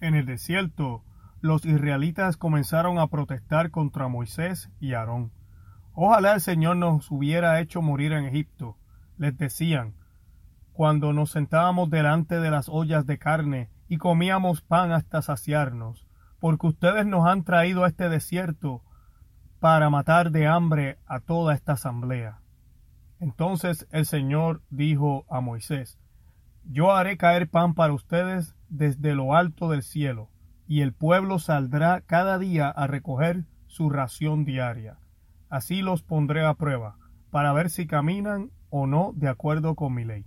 En el desierto, los israelitas comenzaron a protestar contra Moisés y Aarón. Ojalá el Señor nos hubiera hecho morir en Egipto, les decían, cuando nos sentábamos delante de las ollas de carne y comíamos pan hasta saciarnos, porque ustedes nos han traído a este desierto para matar de hambre a toda esta asamblea. Entonces el Señor dijo a Moisés, Yo haré caer pan para ustedes desde lo alto del cielo, y el pueblo saldrá cada día a recoger su ración diaria. Así los pondré a prueba, para ver si caminan o no de acuerdo con mi ley.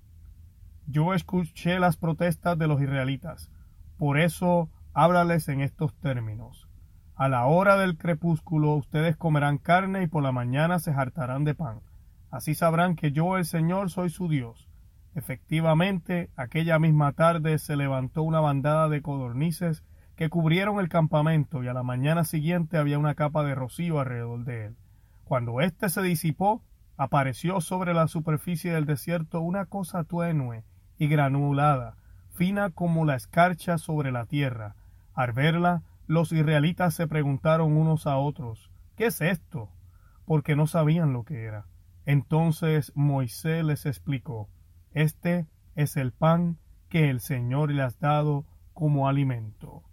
Yo escuché las protestas de los israelitas, por eso háblales en estos términos. A la hora del crepúsculo ustedes comerán carne y por la mañana se hartarán de pan. Así sabrán que yo el Señor soy su Dios. Efectivamente, aquella misma tarde se levantó una bandada de codornices que cubrieron el campamento y a la mañana siguiente había una capa de rocío alrededor de él. Cuando éste se disipó, apareció sobre la superficie del desierto una cosa tenue y granulada, fina como la escarcha sobre la tierra. Al verla, los israelitas se preguntaron unos a otros, ¿qué es esto? porque no sabían lo que era. Entonces Moisés les explicó, este es el pan que el Señor le ha dado como alimento.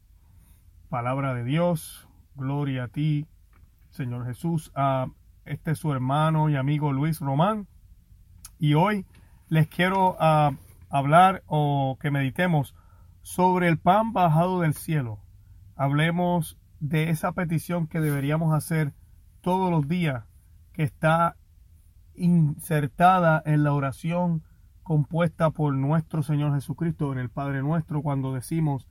Palabra de Dios, gloria a ti, Señor Jesús, a este su hermano y amigo Luis Román. Y hoy les quiero ah, hablar o que meditemos sobre el pan bajado del cielo hablemos de esa petición que deberíamos hacer todos los días, que está insertada en la oración compuesta por nuestro Señor Jesucristo en el Padre nuestro cuando decimos,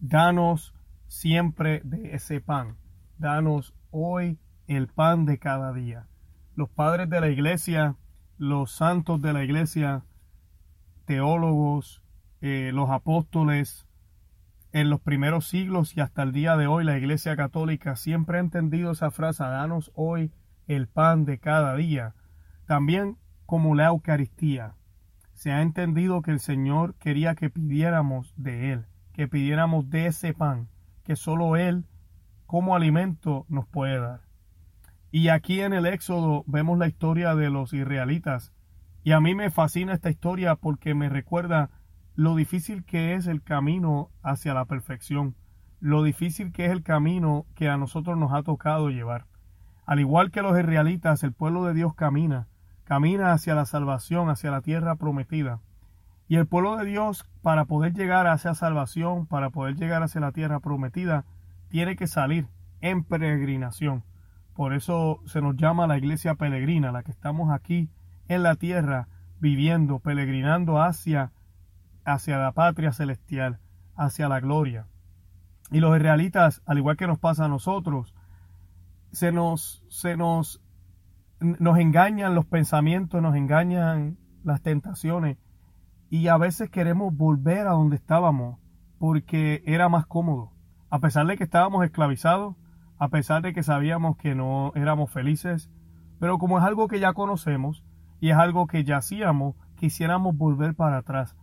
danos siempre de ese pan, danos hoy el pan de cada día. Los padres de la iglesia, los santos de la iglesia, teólogos, eh, los apóstoles, en los primeros siglos y hasta el día de hoy la Iglesia Católica siempre ha entendido esa frase, danos hoy el pan de cada día, también como la Eucaristía. Se ha entendido que el Señor quería que pidiéramos de Él, que pidiéramos de ese pan, que solo Él como alimento nos puede dar. Y aquí en el Éxodo vemos la historia de los israelitas. Y a mí me fascina esta historia porque me recuerda lo difícil que es el camino hacia la perfección, lo difícil que es el camino que a nosotros nos ha tocado llevar. Al igual que los israelitas, el pueblo de Dios camina, camina hacia la salvación, hacia la tierra prometida. Y el pueblo de Dios, para poder llegar hacia salvación, para poder llegar hacia la tierra prometida, tiene que salir en peregrinación. Por eso se nos llama la iglesia peregrina, la que estamos aquí en la tierra, viviendo, peregrinando hacia hacia la patria celestial, hacia la gloria. Y los israelitas, al igual que nos pasa a nosotros, se nos, se nos, nos engañan los pensamientos, nos engañan las tentaciones y a veces queremos volver a donde estábamos porque era más cómodo. A pesar de que estábamos esclavizados, a pesar de que sabíamos que no éramos felices, pero como es algo que ya conocemos y es algo que ya hacíamos, quisiéramos volver para atrás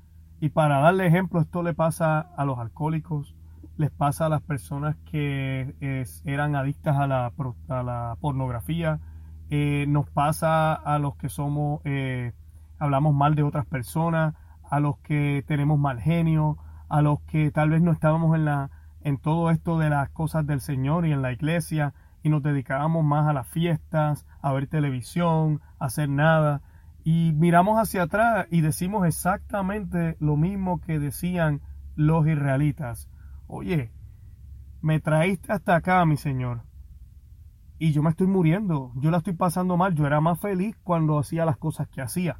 y para darle ejemplo, esto le pasa a los alcohólicos, les pasa a las personas que eran adictas a la, la pornografía, eh, nos pasa a los que somos, eh, hablamos mal de otras personas, a los que tenemos mal genio, a los que tal vez no estábamos en, la, en todo esto de las cosas del Señor y en la iglesia y nos dedicábamos más a las fiestas, a ver televisión, a hacer nada. Y miramos hacia atrás y decimos exactamente lo mismo que decían los israelitas. Oye, me traíste hasta acá, mi Señor. Y yo me estoy muriendo, yo la estoy pasando mal, yo era más feliz cuando hacía las cosas que hacía.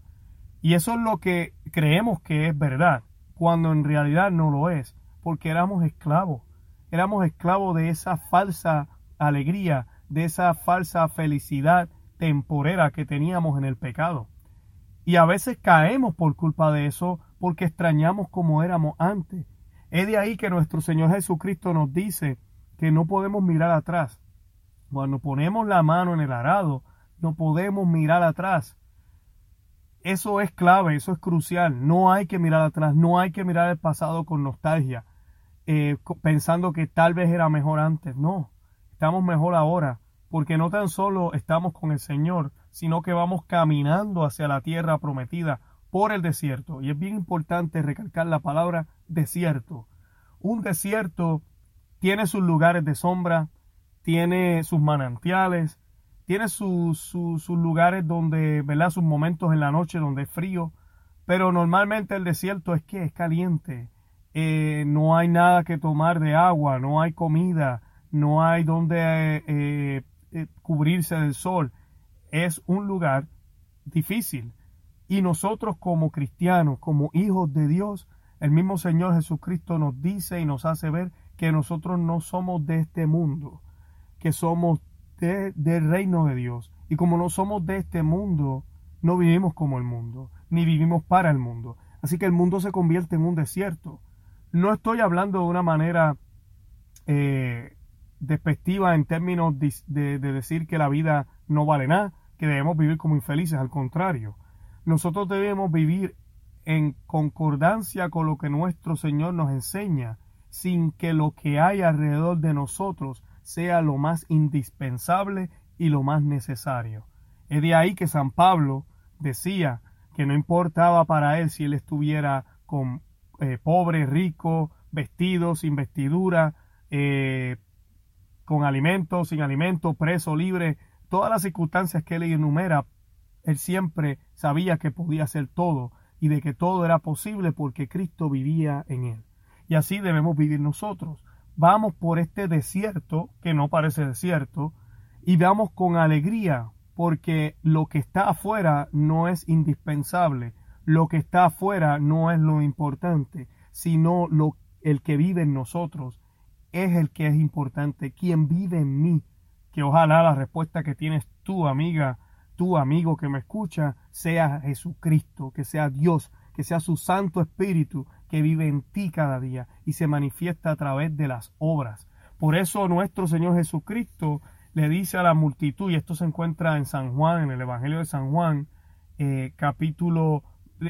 Y eso es lo que creemos que es verdad, cuando en realidad no lo es, porque éramos esclavos. Éramos esclavos de esa falsa alegría, de esa falsa felicidad temporera que teníamos en el pecado. Y a veces caemos por culpa de eso porque extrañamos como éramos antes. Es de ahí que nuestro Señor Jesucristo nos dice que no podemos mirar atrás. Cuando ponemos la mano en el arado, no podemos mirar atrás. Eso es clave, eso es crucial. No hay que mirar atrás, no hay que mirar el pasado con nostalgia. eh, pensando que tal vez era mejor antes. No, estamos mejor ahora, porque no tan solo estamos con el Señor, sino que vamos caminando hacia la tierra prometida por el desierto. Y es bien importante recalcar la palabra desierto. Un desierto tiene sus lugares de sombra, tiene sus manantiales, tiene sus, lugares donde, ¿verdad? Sus momentos en la noche donde es frío, pero normalmente el desierto es que es caliente, eh, no hay nada que tomar de agua, no hay comida, no hay donde eh, eh, cubrirse del sol. Es un lugar difícil. Y nosotros como cristianos, como hijos de Dios, el mismo Señor Jesucristo nos dice y nos hace ver que nosotros no somos de este mundo, que somos del reino de Dios. Y como no somos de este mundo, no vivimos como el mundo, ni vivimos para el mundo. Así que el mundo se convierte en un desierto. No estoy hablando de una manera eh, despectiva en términos de, de decir que la vida no vale nada, que debemos vivir como infelices. Al contrario, nosotros debemos vivir en concordancia con lo que nuestro Señor nos enseña sin que lo que hay alrededor de nosotros sea lo más indispensable y lo más necesario. Es de ahí que San Pablo decía que no importaba para él si él estuviera con eh, pobre, rico, vestido, sin vestidura, eh, con alimento, sin alimento, preso, libre, todas las circunstancias que él enumera, él siempre sabía que podía hacer todo y de que todo era posible porque Cristo vivía en él. Y así debemos vivir nosotros. Vamos por este desierto, que no parece desierto, y vamos con alegría, porque lo que está afuera no es indispensable, lo que está afuera no es lo importante, sino lo, el que vive en nosotros es el que es importante, quien vive en mí. Que ojalá la respuesta que tienes tú, amiga, tu amigo que me escucha, sea Jesucristo, que sea Dios, que sea su Santo Espíritu que vive en ti cada día y se manifiesta a través de las obras. Por eso nuestro Señor Jesucristo le dice a la multitud, y esto se encuentra en San Juan, en el Evangelio de San Juan, eh, capítulo,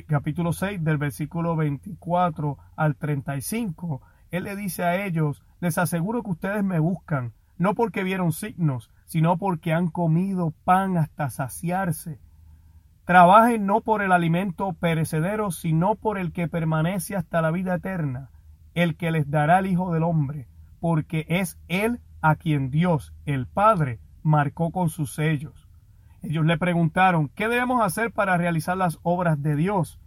capítulo 6, del versículo 24 al 35, Él le dice a ellos, les aseguro que ustedes me buscan, no porque vieron signos, sino porque han comido pan hasta saciarse Trabajen no por el alimento perecedero, sino por el que permanece hasta la vida eterna, el que les dará el Hijo del Hombre, porque es Él a quien Dios, el Padre, marcó con sus sellos. Ellos le preguntaron, ¿qué debemos hacer para realizar las obras de Dios?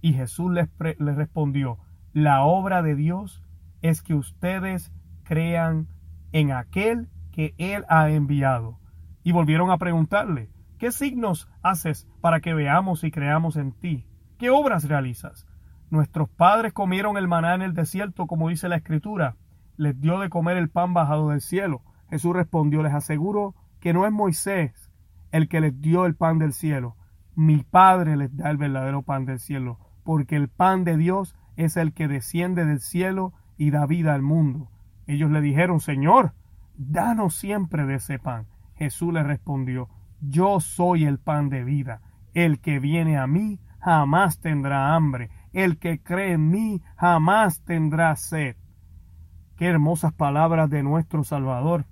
Y Jesús les, les respondió, la obra de Dios es que ustedes crean en aquel que Él ha enviado. Y volvieron a preguntarle, ¿Qué signos haces para que veamos y creamos en ti? ¿Qué obras realizas? Nuestros padres comieron el maná en el desierto, como dice la Escritura. Les dio de comer el pan bajado del cielo. Jesús respondió, les aseguro que no es Moisés el que les dio el pan del cielo. Mi Padre les da el verdadero pan del cielo, porque el pan de Dios es el que desciende del cielo y da vida al mundo. Ellos le dijeron, Señor, danos siempre de ese pan. Jesús les respondió, yo soy el pan de vida. El que viene a mí jamás tendrá hambre. El que cree en mí jamás tendrá sed. Qué hermosas palabras de nuestro Salvador.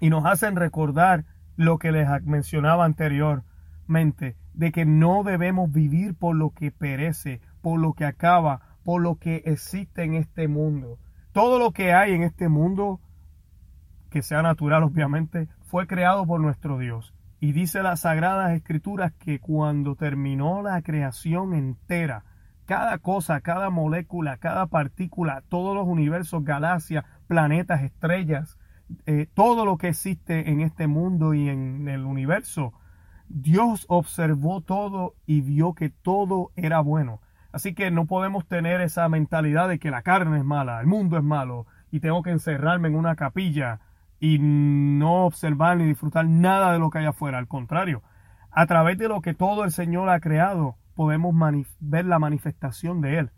Y nos hacen recordar lo que les mencionaba anteriormente, de que no debemos vivir por lo que perece, por lo que acaba, por lo que existe en este mundo. Todo lo que hay en este mundo, que sea natural obviamente, fue creado por nuestro Dios. Y dice las Sagradas Escrituras que cuando terminó la creación entera, cada cosa, cada molécula, cada partícula, todos los universos, galaxias, planetas, estrellas, eh, todo lo que existe en este mundo y en el universo, Dios observó todo y vio que todo era bueno. Así que no podemos tener esa mentalidad de que la carne es mala, el mundo es malo y tengo que encerrarme en una capilla y no observar ni disfrutar nada de lo que hay afuera. Al contrario, a través de lo que todo el Señor ha creado, podemos ver la manifestación de Él.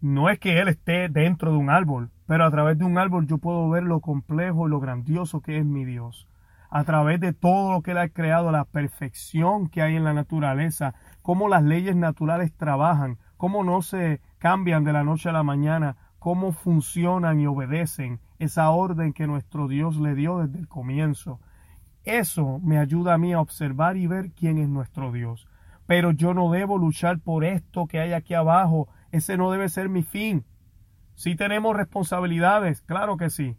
No es que Él esté dentro de un árbol, pero a través de un árbol yo puedo ver lo complejo y lo grandioso que es mi Dios. A través de todo lo que Él ha creado, la perfección que hay en la naturaleza, cómo las leyes naturales trabajan, cómo no se cambian de la noche a la mañana, cómo funcionan y obedecen esa orden que nuestro Dios le dio desde el comienzo. Eso me ayuda a mí a observar y ver quién es nuestro Dios. Pero yo no debo luchar por esto que hay aquí abajo. Ese no debe ser mi fin. Si tenemos responsabilidades, claro que sí.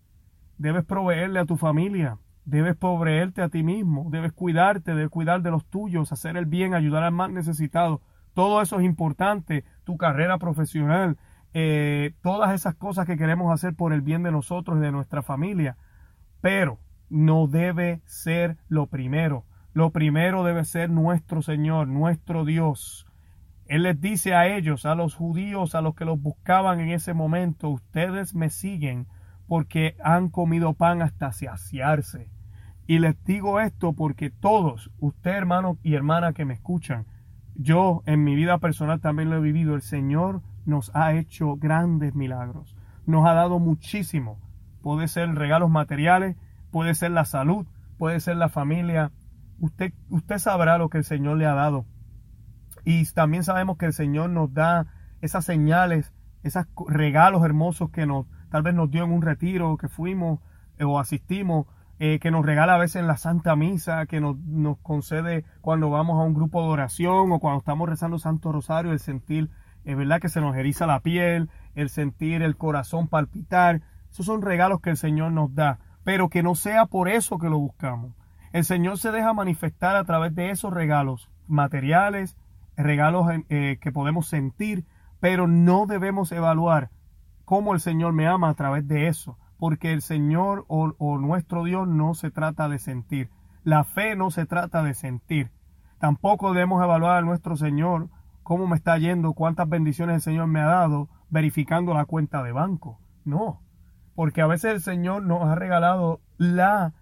Debes proveerle a tu familia, debes proveerte a ti mismo, debes cuidarte, debes cuidar de los tuyos, hacer el bien, ayudar al más necesitado. Todo eso es importante, tu carrera profesional, eh, todas esas cosas que queremos hacer por el bien de nosotros y de nuestra familia. Pero no debe ser lo primero. Lo primero debe ser nuestro Señor, nuestro Dios. Él les dice a ellos, a los judíos, a los que los buscaban en ese momento, ustedes me siguen porque han comido pan hasta saciarse. Y les digo esto porque todos, usted hermano y hermana que me escuchan, yo en mi vida personal también lo he vivido, el Señor nos ha hecho grandes milagros, nos ha dado muchísimo. Puede ser regalos materiales, puede ser la salud, puede ser la familia. Usted, usted sabrá lo que el Señor le ha dado. Y también sabemos que el Señor nos da esas señales, esos regalos hermosos que nos, tal vez nos dio en un retiro que fuimos eh, o asistimos, eh, que nos regala a veces en la Santa Misa, que nos, nos, concede cuando vamos a un grupo de oración o cuando estamos rezando Santo Rosario, el sentir, es verdad que se nos eriza la piel, el sentir el corazón palpitar. Esos son regalos que el Señor nos da, pero que no sea por eso que lo buscamos. El Señor se deja manifestar a través de esos regalos materiales, regalos eh, que podemos sentir, pero no debemos evaluar cómo el Señor me ama a través de eso, porque el Señor o nuestro Dios no se trata de sentir. La fe no se trata de sentir. Tampoco debemos evaluar a nuestro Señor cómo me está yendo, cuántas bendiciones el Señor me ha dado, verificando la cuenta de banco. No, porque a veces el Señor nos ha regalado la,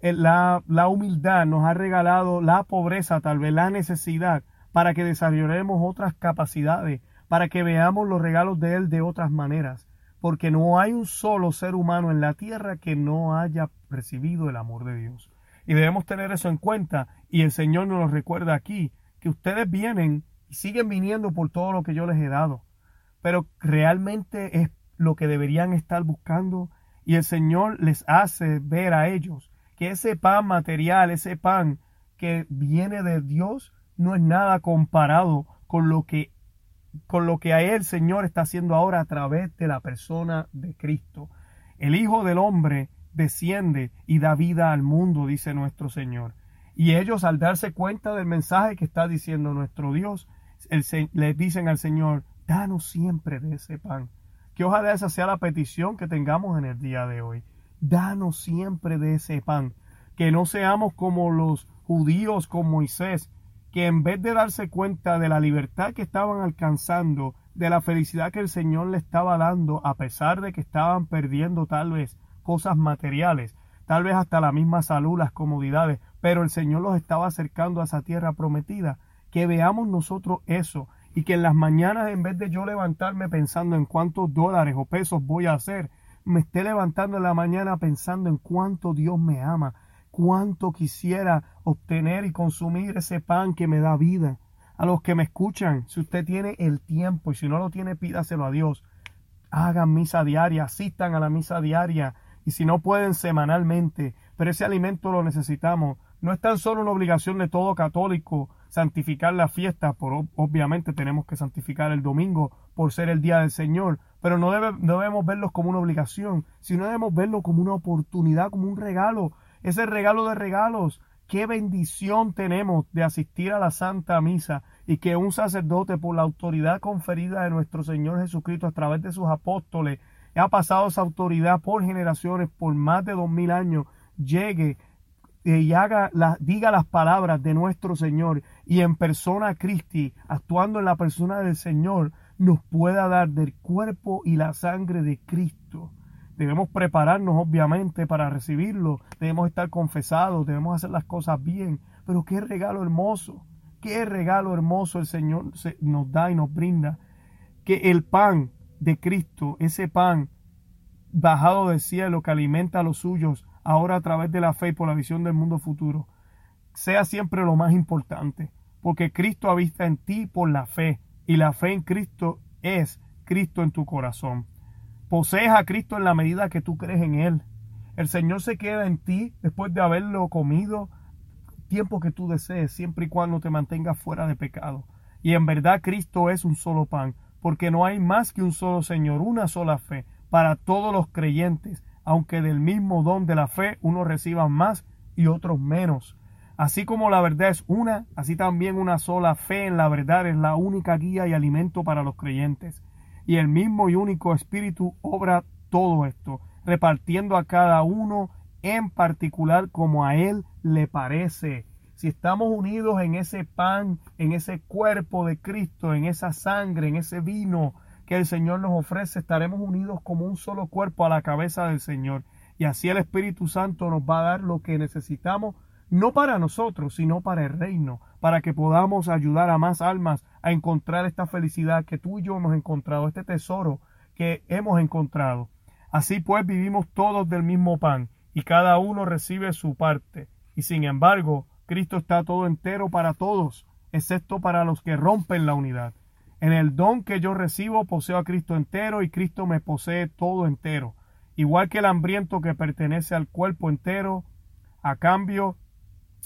la, la humildad, nos ha regalado la pobreza, tal vez la necesidad, para que desarrollemos otras capacidades, para que veamos los regalos de Él de otras maneras, porque no hay un solo ser humano en la tierra que no haya recibido el amor de Dios. Y debemos tener eso en cuenta, y el Señor nos lo recuerda aquí, que ustedes vienen siguen viniendo por todo lo que yo les he dado, pero realmente es lo que deberían estar buscando, y el Señor les hace ver a ellos que ese pan material, ese pan que viene de Dios, no es nada comparado con lo que con lo que a él el Señor está haciendo ahora a través de la persona de Cristo. El Hijo del Hombre desciende y da vida al mundo, dice nuestro Señor. Y ellos al darse cuenta del mensaje que está diciendo nuestro Dios, le dicen al Señor, danos siempre de ese pan. Que ojalá esa sea la petición que tengamos en el día de hoy. Danos siempre de ese pan. Que no seamos como los judíos con Moisés, que en vez de darse cuenta de la libertad que estaban alcanzando, de la felicidad que el Señor le estaba dando, a pesar de que estaban perdiendo tal vez cosas materiales, tal vez hasta la misma salud, las comodidades, pero el Señor los estaba acercando a esa tierra prometida, que veamos nosotros eso y que en las mañanas en vez de yo levantarme pensando en cuántos dólares o pesos voy a hacer, me esté levantando en la mañana pensando en cuánto Dios me ama, cuánto quisiera obtener y consumir ese pan que me da vida. A los que me escuchan, si usted tiene el tiempo y si no lo tiene, pídaselo a Dios. Hagan misa diaria, asistan a la misa diaria y si no pueden semanalmente, pero ese alimento lo necesitamos. No es tan solo una obligación de todo católico santificar la fiesta, por, obviamente tenemos que santificar el domingo por ser el día del Señor, pero no, debemos verlo como una obligación, sino debemos verlo como una oportunidad, como un regalo ese regalo de regalos. Qué bendición tenemos de asistir a la Santa Misa y que un sacerdote, por la autoridad conferida de nuestro Señor Jesucristo a través de sus apóstoles, ha pasado esa autoridad por generaciones, por más de dos mil años, llegue y haga diga las palabras de nuestro Señor y en persona Cristi, actuando en la persona del Señor, nos pueda dar del cuerpo y la sangre de Cristo. Debemos prepararnos, obviamente, para recibirlo. Debemos estar confesados, debemos hacer las cosas bien. Pero qué regalo hermoso, qué regalo hermoso el Señor nos da y nos brinda. Que el pan de Cristo, ese pan bajado del cielo que alimenta a los suyos, ahora a través de la fe y por la visión del mundo futuro, sea siempre lo más importante. Porque Cristo habita en ti por la fe. Y la fe en Cristo es Cristo en tu corazón. Posees a Cristo en la medida que tú crees en Él. El Señor se queda en ti después de haberlo comido tiempo que tú desees, siempre y cuando te mantengas fuera de pecado. Y en verdad Cristo es un solo pan, porque no hay más que un solo Señor, una sola fe para todos los creyentes, aunque del mismo don de la fe unos reciban más y otros menos. Así como la verdad es una, así también una sola fe en la verdad es la única guía y alimento para los creyentes. Y el mismo y único Espíritu obra todo esto, repartiendo a cada uno en particular como a Él le parece. Si estamos unidos en ese pan, en ese cuerpo de Cristo, en esa sangre, en ese vino que el Señor nos ofrece, estaremos unidos como un solo cuerpo a la cabeza del Señor. Y así el Espíritu Santo nos va a dar lo que necesitamos, no para nosotros, sino para el reino, para que podamos ayudar a más almas a encontrar esta felicidad que tú y yo hemos encontrado, este tesoro que hemos encontrado. Así pues vivimos todos del mismo pan y cada uno recibe su parte. Y sin embargo, Cristo está todo entero para todos, excepto para los que rompen la unidad. En el don que yo recibo poseo a Cristo entero y Cristo me posee todo entero. Igual que el hambriento que pertenece al cuerpo entero, a cambio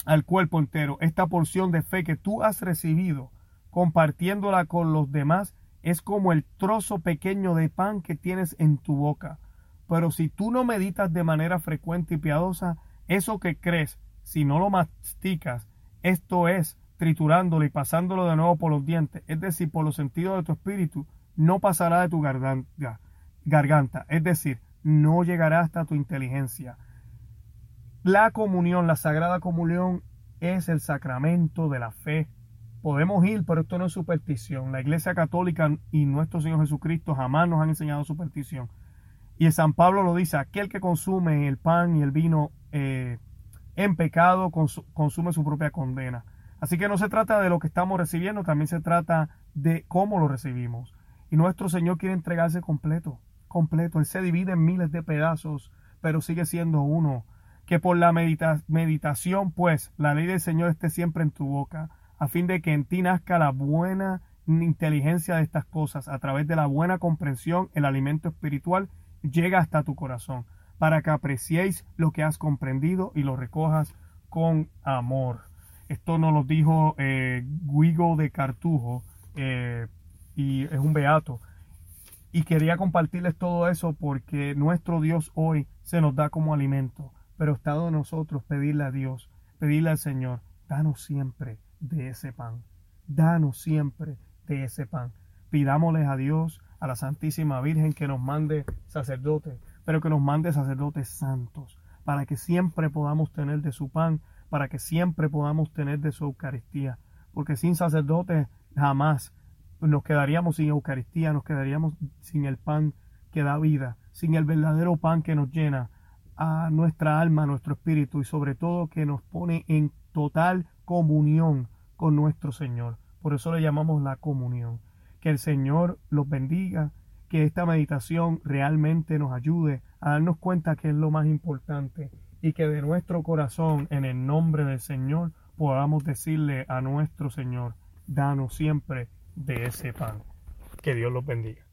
al cuerpo entero. Esta porción de fe que tú has recibido, compartiéndola con los demás, es como el trozo pequeño de pan que tienes en tu boca. Pero si tú no meditas de manera frecuente y piadosa, eso que crees, si no lo masticas, esto es, triturándolo y pasándolo de nuevo por los dientes, es decir, por los sentidos de tu espíritu, no pasará de tu garganta, garganta, es decir, no llegará hasta tu inteligencia. La comunión, la sagrada comunión, es el sacramento de la fe. Podemos ir, pero esto no es superstición. La Iglesia Católica y nuestro Señor Jesucristo jamás nos han enseñado superstición. Y San Pablo lo dice, aquel que consume el pan y el vino eh, en pecado consume su propia condena. Así que no se trata de lo que estamos recibiendo, también se trata de cómo lo recibimos. Y nuestro Señor quiere entregarse completo, completo. Él se divide en miles de pedazos, pero sigue siendo uno que por la meditación, pues, la ley del Señor esté siempre en tu boca, a fin de que en ti nazca la buena inteligencia de estas cosas, a través de la buena comprensión, el alimento espiritual llega hasta tu corazón, para que apreciéis lo que has comprendido y lo recojas con amor. Esto nos lo dijo eh, Guigo de Cartujo, eh, y es un beato. Y quería compartirles todo eso porque nuestro Dios hoy se nos da como alimento pero está de nosotros pedirle a Dios, pedirle al Señor, danos siempre de ese pan, danos siempre de ese pan. Pidámosles a Dios, a la Santísima Virgen, que nos mande sacerdotes, pero que nos mande sacerdotes santos, para que siempre podamos tener de su pan, para que siempre podamos tener de su Eucaristía, porque sin sacerdotes jamás nos quedaríamos sin Eucaristía, nos quedaríamos sin el pan que da vida, sin el verdadero pan que nos llena, a nuestra alma, a nuestro espíritu y sobre todo que nos pone en total comunión con nuestro Señor. Por eso le llamamos la comunión. Que el Señor los bendiga, que esta meditación realmente nos ayude a darnos cuenta que es lo más importante y que de nuestro corazón, en el nombre del Señor, podamos decirle a nuestro Señor, danos siempre de ese pan. Que Dios los bendiga.